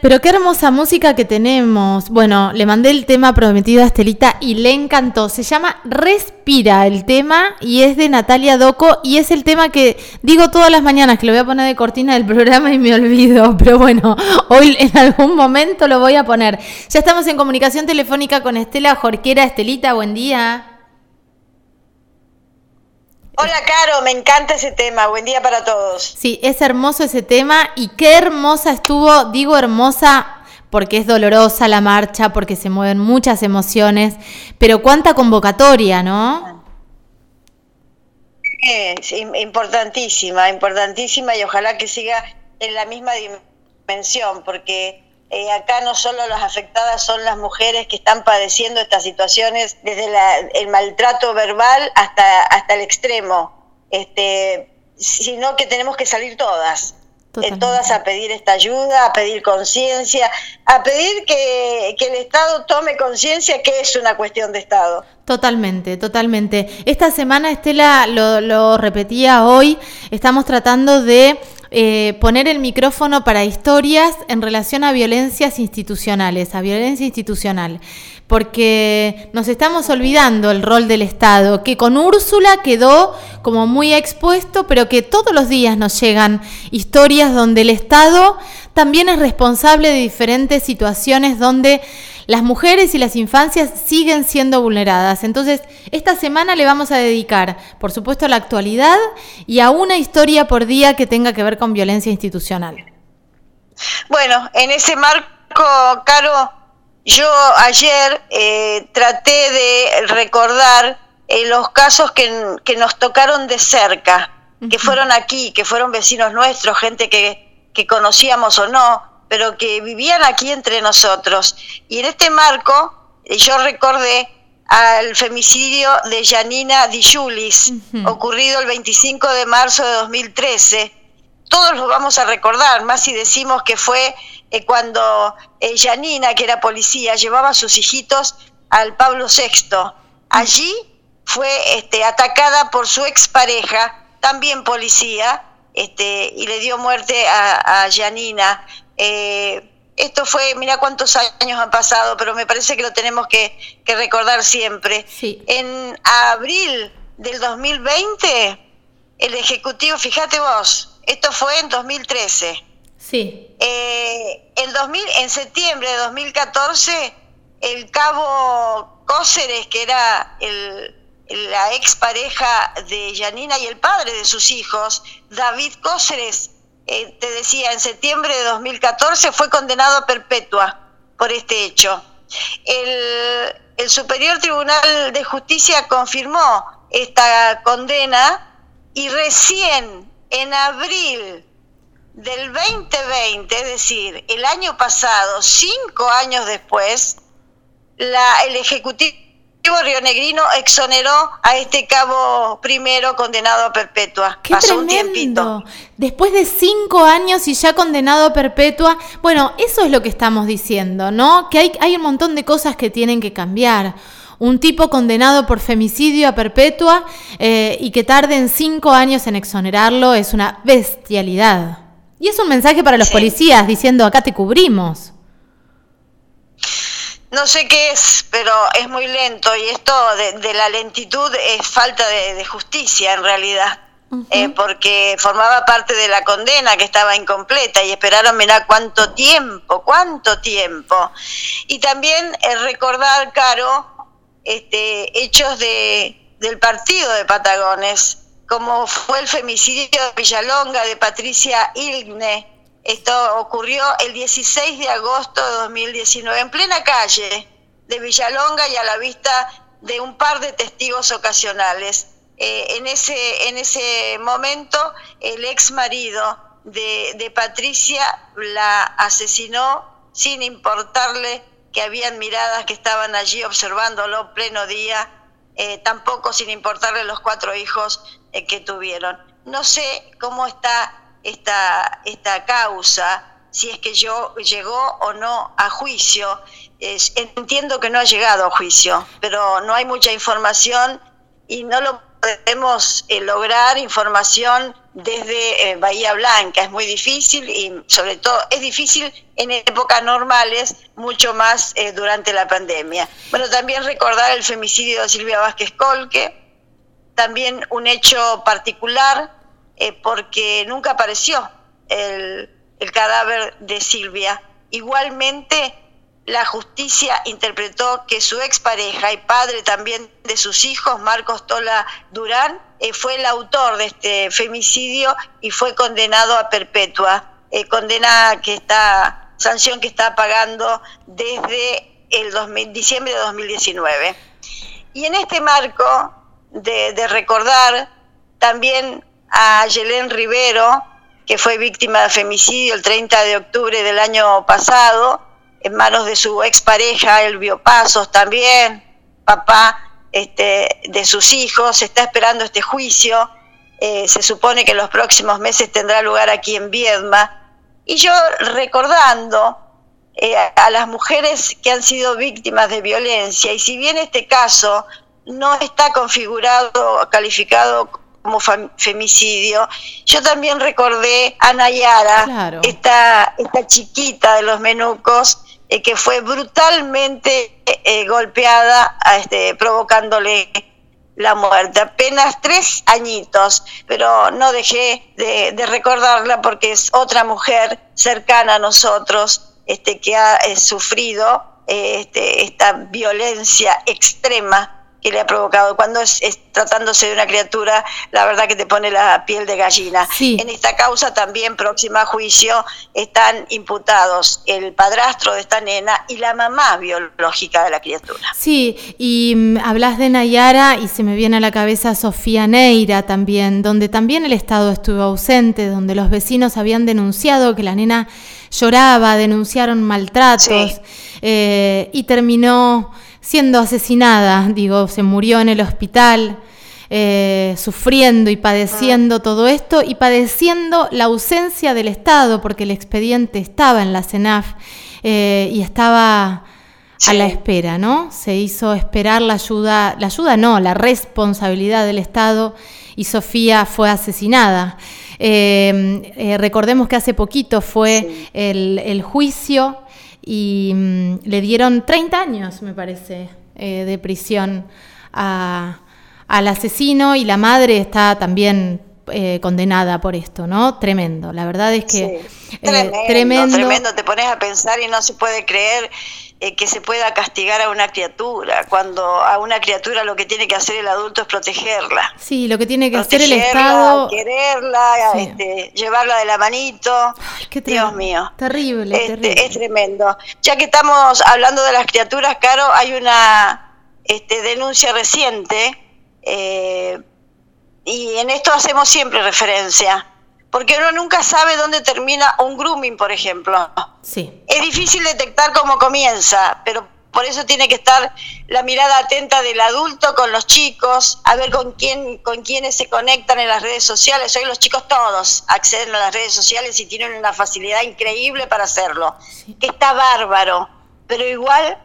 Pero qué hermosa música que tenemos. Bueno, le mandé el tema prometido a Estelita y le encantó. Se llama Respira el tema y es de Natalia Doco y es el tema que digo todas las mañanas que lo voy a poner de cortina del programa y me olvido. Pero bueno, hoy en algún momento lo voy a poner. Ya estamos en comunicación telefónica con Estela Jorquera. Estelita, buen día. Hola, Caro, me encanta ese tema. Buen día para todos. Sí, es hermoso ese tema y qué hermosa estuvo, digo hermosa porque es dolorosa la marcha, porque se mueven muchas emociones, pero cuánta convocatoria, ¿no? Es importantísima, importantísima y ojalá que siga en la misma dimensión, porque eh, acá no solo las afectadas son las mujeres que están padeciendo estas situaciones, desde el maltrato verbal hasta, hasta el extremo, este, sino que tenemos que salir todas. Eh, todas a pedir esta ayuda, a pedir conciencia, a pedir que, que, el Estado tome conciencia que es una cuestión de Estado. Totalmente, totalmente. Esta semana, Estela, lo, lo repetía hoy, estamos tratando de eh, poner el micrófono para historias en relación a violencias institucionales, a violencia institucional, porque nos estamos olvidando el rol del Estado, que con Úrsula quedó como muy expuesto, pero que todos los días nos llegan historias donde el Estado también es responsable de diferentes situaciones donde las mujeres y las infancias siguen siendo vulneradas. Entonces, esta semana le vamos a dedicar, por supuesto, a la actualidad y a una historia por día que tenga que ver con violencia institucional. Bueno, en ese marco, Caro, yo ayer eh, traté de recordar eh, los casos que, que, nos tocaron de cerca, que fueron aquí, que fueron vecinos nuestros, gente que, que conocíamos o no, pero que vivían aquí entre nosotros. Y en este marco eh, yo recordé al femicidio de Janina Di Julis, ocurrido el 25 de marzo de 2013. Todos lo vamos a recordar, más si decimos que fue eh, cuando eh, Janina, que era policía, llevaba a sus hijitos al Pablo VI. Allí fue este, atacada por su expareja, también policía, este, y le dio muerte a, a Janina. Eh, esto fue, mira cuántos años han pasado, pero me parece que lo tenemos que, recordar siempre. En abril del 2020, el Ejecutivo, fíjate vos, esto fue en 2013. Sí. Eh, en, 2000, en septiembre de 2014, el cabo Cóceres, que era el, la expareja de Yanina y el padre de sus hijos, David Cóceres, eh, te decía, en septiembre de 2014 fue condenado a perpetua por este hecho. El, Superior Tribunal de Justicia confirmó esta condena y recién en abril del 2020, es decir, el año pasado, cinco años después, el Ejecutivo Negrino exoneró a este cabo primero condenado a perpetua. ¡Qué tremendo! Después de cinco años y ya condenado a perpetua. Bueno, eso es lo que estamos diciendo, ¿no? Que hay, hay un montón de cosas que tienen que cambiar. Un tipo condenado por femicidio a perpetua eh, y que tarden cinco años en exonerarlo es una bestialidad. Y es un mensaje para los policías diciendo acá te cubrimos no sé qué es, pero es muy lento y esto de, la lentitud es falta de, justicia en realidad, eh, porque formaba parte de la condena que estaba incompleta y esperaron, mirá cuánto tiempo, cuánto tiempo. Y también eh, recordar, Caro, este, hechos de, del partido de Patagones, como fue el femicidio de Villalonga de Patricia Ilgne esto ocurrió el 16 de agosto de 2019, en plena calle de Villalonga y a la vista de un par de testigos ocasionales. Eh, en, ese, en ese momento, el ex marido de, Patricia la asesinó sin importarle que habían miradas que estaban allí observándolo pleno día, eh, tampoco sin importarle los cuatro hijos eh, que tuvieron. No sé cómo está esta, esta causa, si es que yo llegó o no a juicio. entiendo que no ha llegado a juicio, pero no hay mucha información y no lo podemos eh, lograr información desde eh, Bahía Blanca. Es muy difícil y sobre todo es difícil en épocas normales, mucho más eh, durante la pandemia. Bueno, también recordar el femicidio de Silvia Vázquez Colque, también un hecho particular eh, porque nunca apareció el, el cadáver de Silvia. Igualmente, la justicia interpretó que su expareja y padre también de sus hijos, Marcos Tola Durán, eh, fue el autor de este femicidio y fue condenado a perpetua. Eh, condena que está, sanción que está pagando desde el diciembre de 2019. Y en este marco de recordar también a Yelén Rivero, que fue víctima de femicidio el 30 de octubre del año pasado, en manos de su expareja, Elvio Pasos también, papá este, de sus hijos, está esperando este juicio, eh, se supone que en los próximos meses tendrá lugar aquí en Viedma, y yo recordando eh, a las mujeres que han sido víctimas de violencia, y si bien este caso no está configurado calificado como femicidio, yo también recordé a Nayara, esta, esta chiquita de los menucos, eh, que fue brutalmente eh, golpeada, este, provocándole la muerte. Apenas tres añitos, pero no dejé de, recordarla porque es otra mujer cercana a nosotros este, que ha eh, sufrido este, esta violencia extrema que le ha provocado. Cuando es, tratándose de una criatura, la verdad que te pone la piel de gallina. En esta causa también, próxima a juicio, están imputados el padrastro de esta nena y la mamá biológica de la criatura. Sí, y mm, hablas de Nayara y se me viene a la cabeza Sofía Neira también, donde también el Estado estuvo ausente, donde los vecinos habían denunciado que la nena lloraba, denunciaron maltratos eh, y terminó siendo asesinada, digo, se murió en el hospital, eh, sufriendo y padeciendo ah. todo esto y padeciendo la ausencia del Estado, porque el expediente estaba en la CENAF eh, y estaba a la espera, ¿no? Se hizo esperar la ayuda, la ayuda no, la responsabilidad del Estado y Sofía fue asesinada. Eh, recordemos que hace poquito fue el juicio y mm, le dieron 30 años, me parece, eh, de prisión al asesino y la madre está también eh, condenada por esto, ¿no? Tremendo, la verdad es que eh, tremendo, tremendo, te pones a pensar y no se puede creer eh, que se pueda castigar a una criatura, cuando a una criatura lo que tiene que hacer el adulto es protegerla. Sí, lo que tiene que hacer el Estado... Quererla, este, llevarla de la manito. Dios mío. Terrible, este, terrible. Es tremendo. Ya que estamos hablando de las criaturas, Caro, hay una este, denuncia reciente, eh, y en esto hacemos siempre referencia porque uno nunca sabe dónde termina un grooming, por ejemplo. Sí. Es difícil detectar cómo comienza, pero por eso tiene que estar la mirada atenta del adulto con los chicos, a ver con quién, con quiénes se conectan en las redes sociales. Hoy los chicos todos acceden a las redes sociales y tienen una facilidad increíble para hacerlo, que está bárbaro, pero igual,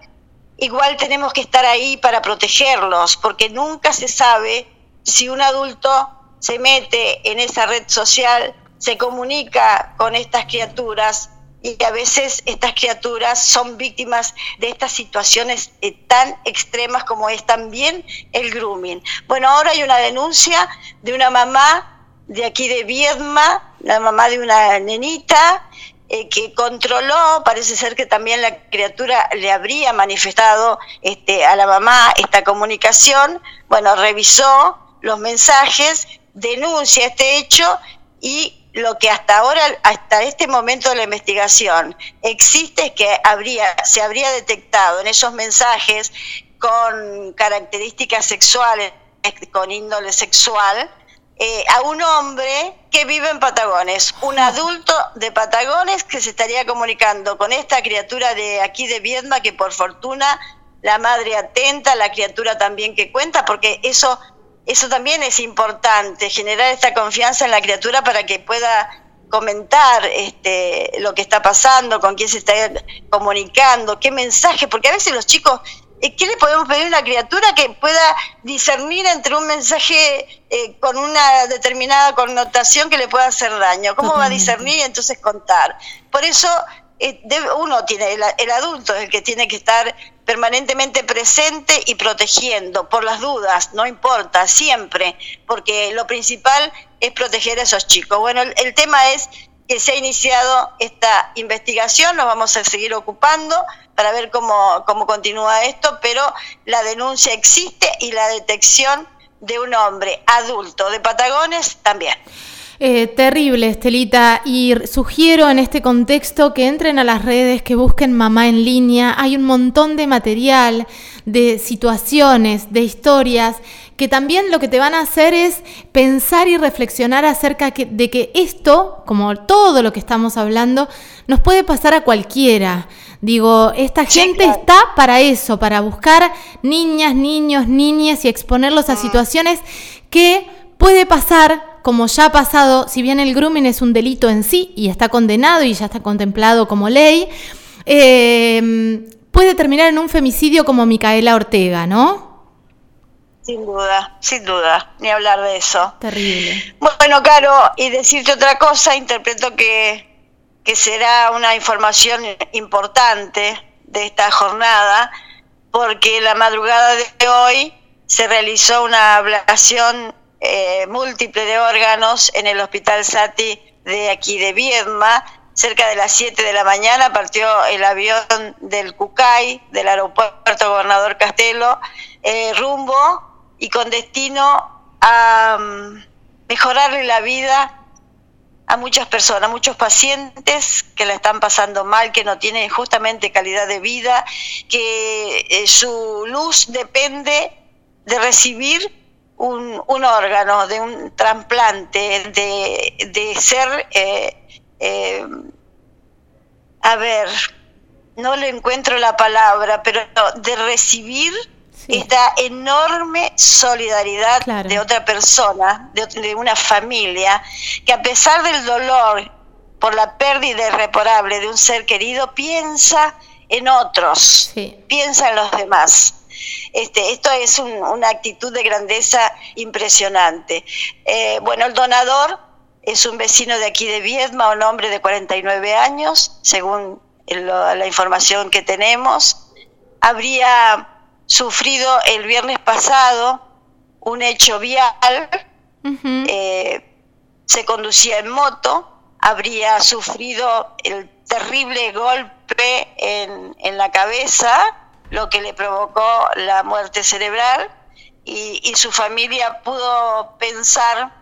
igual tenemos que estar ahí para protegerlos, porque nunca se sabe si un adulto se mete en esa red social, se comunica con estas criaturas y a veces estas criaturas son víctimas de estas situaciones eh, tan extremas como es también el grooming. Bueno, ahora hay una denuncia de una mamá de aquí de Viedma, la mamá de una nenita, eh, que controló, parece ser que también la criatura le habría manifestado este, a la mamá esta comunicación, bueno, revisó los mensajes denuncia este hecho y lo que hasta ahora, hasta este momento de la investigación existe es que habría, se habría detectado en esos mensajes con características sexuales, con índole sexual, eh, a un hombre que vive en Patagones, un adulto de Patagones que se estaría comunicando con esta criatura de aquí de Viedma, que por fortuna la madre atenta, la criatura también que cuenta, porque eso eso también es importante, generar esta confianza en la criatura para que pueda comentar este, lo que está pasando, con quién se está comunicando, qué mensaje, porque a veces los chicos eh, ¿qué le podemos pedir a una criatura que pueda discernir entre un mensaje eh, con una determinada connotación que le pueda hacer daño? ¿Cómo va a discernir y entonces contar? Por eso eh, uno tiene, el, adulto es el que tiene que estar permanentemente presente y protegiendo por las dudas, no importa, siempre, porque lo principal es proteger a esos chicos. Bueno, el tema es que se ha iniciado esta investigación, nos vamos a seguir ocupando para ver cómo, cómo continúa esto, pero la denuncia existe y la detección de un hombre adulto de Patagones también. Eh, terrible, Estelita. Y sugiero en este contexto que entren a las redes, que busquen mamá en línea. Hay un montón de material, de situaciones, de historias que también lo que te van a hacer es pensar y reflexionar acerca de que esto, como todo lo que estamos hablando, nos puede pasar a cualquiera. Digo, esta gente está para eso, para buscar niñas, niños, niñas y exponerlos a ah. situaciones que puede pasar, como ya ha pasado, si bien el grooming es un delito en sí y está condenado y ya está contemplado como ley, eh, puede terminar en un femicidio como Micaela Ortega, ¿no? Sin duda, sin duda, ni hablar de eso. Terrible. Bueno, Caro, y decirte otra cosa, interpreto que, que será una información importante de esta jornada, porque la madrugada de hoy se realizó una ablación eh, múltiple de órganos en el Hospital Sati de aquí de Viedma. Cerca de las 7 de la mañana partió el avión del Cucay, del aeropuerto Gobernador Castelo, eh, rumbo y con destino a mm, mejorarle la vida a muchas personas, a muchos pacientes que la están pasando mal, que no tienen justamente calidad de vida, que eh, su luz depende de recibir un, órgano, de un trasplante, de, ser, eh, eh, a ver, no le encuentro la palabra, pero de recibir esta enorme solidaridad de otra persona, de, una familia, que a pesar del dolor por la pérdida irreparable de un ser querido, piensa en otros, piensa en los demás. Este, esto es una actitud de grandeza impresionante. Eh, bueno, el donador es un vecino de aquí de Viedma, un hombre de 49 años, según la información que tenemos. Habría sufrido el viernes pasado un hecho vial, eh, se conducía en moto, habría sufrido el terrible golpe en, en, la cabeza, lo que le provocó la muerte cerebral, y, su familia pudo pensar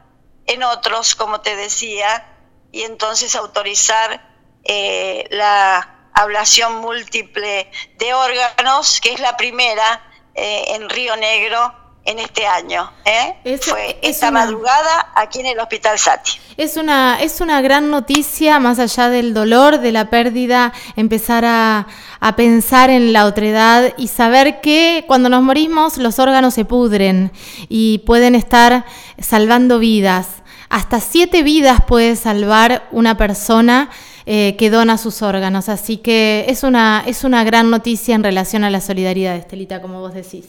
en otros, como te decía, y entonces autorizar eh, la ablación múltiple de órganos, que es la primera eh, en Río Negro en este año. ¿eh? Fue esta madrugada aquí en el Hospital Sati. Es una, es una gran noticia, más allá del dolor, de la pérdida, empezar a, a pensar en la otredad y saber que cuando nos morimos los órganos se pudren y pueden estar salvando vidas. Hasta siete vidas puede salvar una persona eh, que dona sus órganos. Así que es una, es una gran noticia en relación a la solidaridad, Estelita, como vos decís.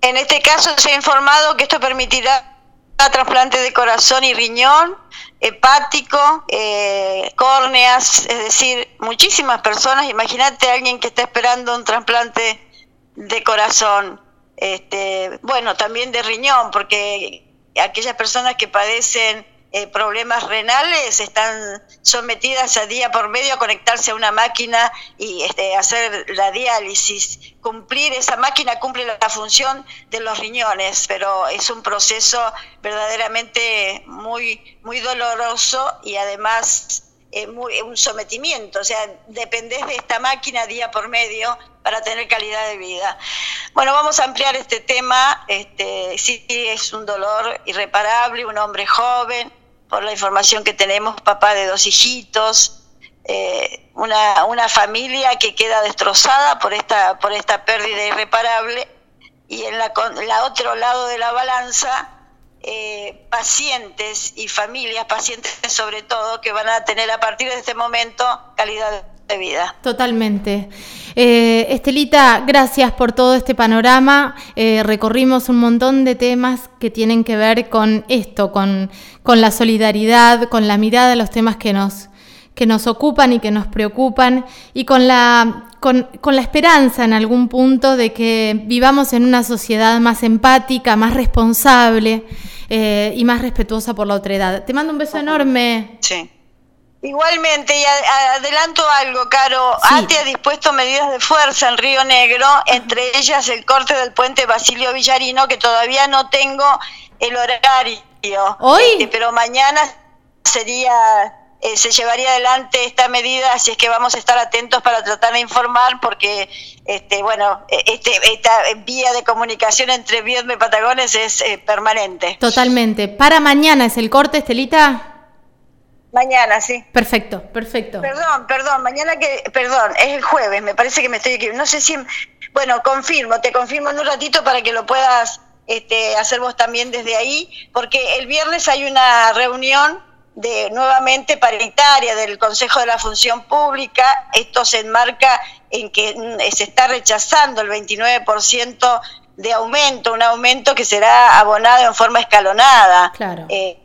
En este caso se ha informado que esto permitirá trasplante de corazón y riñón, hepático, eh, córneas, es decir, muchísimas personas. Imagínate a alguien que está esperando un trasplante de corazón, este, bueno, también de riñón, porque aquellas personas que padecen eh, problemas renales están sometidas a día por medio a conectarse a una máquina y este, hacer la diálisis. Cumplir esa máquina cumple la función de los riñones, pero es un proceso verdaderamente muy, muy doloroso y además eh, muy, un sometimiento, o sea, dependés de esta máquina día por medio para tener calidad de vida. Bueno, vamos a ampliar este tema, este, sí es un dolor irreparable, un hombre joven, por la información que tenemos, papá de dos hijitos, eh, una, una, familia que queda destrozada por esta, por esta pérdida irreparable y en la, la otro lado de la balanza eh, pacientes y familias, pacientes sobre todo, que van a tener a partir de este momento calidad de vida. Totalmente. Eh, Estelita, gracias por todo este panorama. Eh, recorrimos un montón de temas que tienen que ver con esto, con, con la solidaridad, con la mirada a los temas que nos, que nos ocupan y que nos preocupan y con la, con, la esperanza en algún punto de que vivamos en una sociedad más empática, más responsable eh, y más respetuosa por la otredad. Te mando un beso enorme. Sí. Igualmente, y adelanto algo, Caro. ATE ha dispuesto medidas de fuerza en Río Negro, entre ellas el corte del puente Basilio Villarino, que todavía no tengo el horario. ¿Hoy? Este, pero mañana sería eh, se llevaría adelante esta medida, así es que vamos a estar atentos para tratar de informar, porque este, bueno, e, este, esta vía de comunicación entre Viedma y Patagones es eh, permanente. Totalmente. ¿Para mañana es el corte, Estelita? Mañana, sí. Perfecto, perfecto. Perdón, perdón, mañana que, perdón, es el jueves, me parece que me estoy equivocando. No sé si, bueno, confirmo, te confirmo en un ratito para que lo puedas este, hacer vos también desde ahí, porque el viernes hay una reunión de nuevamente paritaria del Consejo de la Función Pública. Esto se enmarca en que mm, se está rechazando el 29% de aumento, un aumento que será abonado en forma escalonada. Claro. Eh,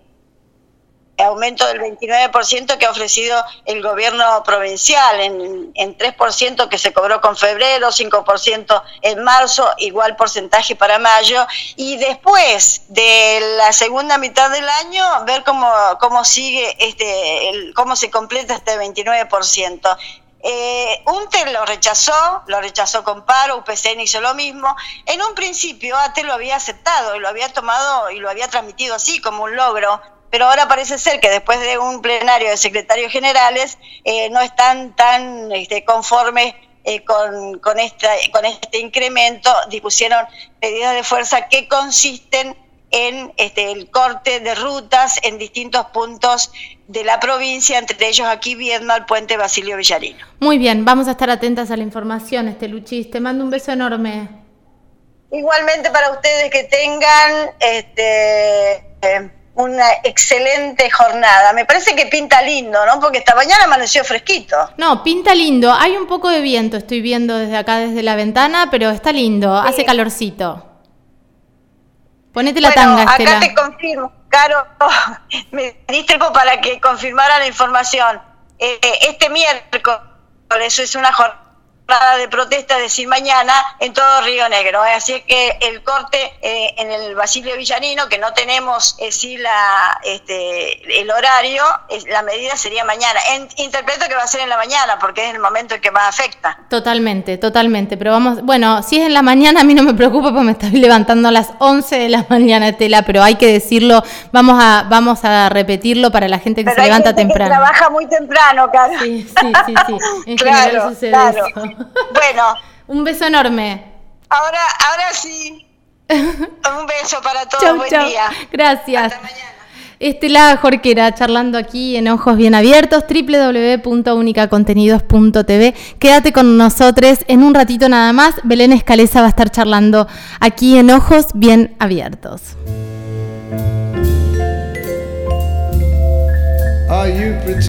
aumento del 29% que ha ofrecido el gobierno provincial, en, en 3% que se cobró con febrero, 5% en marzo, igual porcentaje para mayo, y después de la segunda mitad del año, ver cómo, cómo sigue, este, el, cómo se completa este 29%. Eh, UNTE lo rechazó, lo rechazó con paro, UPCN hizo lo mismo. En un principio ATE lo había aceptado y lo había tomado y lo había transmitido así como un logro pero ahora parece ser que después de un plenario de secretarios generales eh, no están tan este, conformes eh, con, con, esta, con este incremento, dispusieron medidas de fuerza que consisten en este, el corte de rutas en distintos puntos de la provincia, entre ellos aquí viendo al puente Basilio Villarino. Muy bien, vamos a estar atentas a la información, este Luchis. Te mando un beso enorme. Igualmente para ustedes que tengan este, eh, una excelente jornada. Me parece que pinta lindo, ¿no? Porque esta mañana amaneció fresquito. No, pinta lindo. Hay un poco de viento, estoy viendo desde acá, desde la ventana, pero está lindo, hace calorcito. Ponete la tanga, Estela. Acá te confirmo, Caro, me diste tiempo para que confirmara la información. Eh, este miércoles, eso es una jornada de protesta, es decir, mañana, en todo Río Negro. ¿eh? Así que el corte eh, en el Basilio Villanino, que no tenemos eh, sí la, este, el horario, la medida sería mañana. interpreto que va a ser en la mañana, porque es el momento en que más afecta. Totalmente, totalmente. Pero vamos, bueno, si es en la mañana, a mí no me preocupa porque me estoy levantando a las 11 de la mañana, Estela, pero hay que decirlo, vamos a, vamos a repetirlo para la gente que se levanta temprano. Que trabaja muy temprano, claro. Sí, sí, sí, sí. En general sucede eso. Bueno. Un beso enorme. Ahora, ahora sí. Un beso para todos. Buen día. Gracias. Hasta mañana. Estela Jorquera charlando aquí en Ojos Bien Abiertos, www.unicacontenidos.tv. Quédate con nosotros en un ratito nada más. Belén Escaleza va a estar charlando aquí en Ojos Bien Abiertos.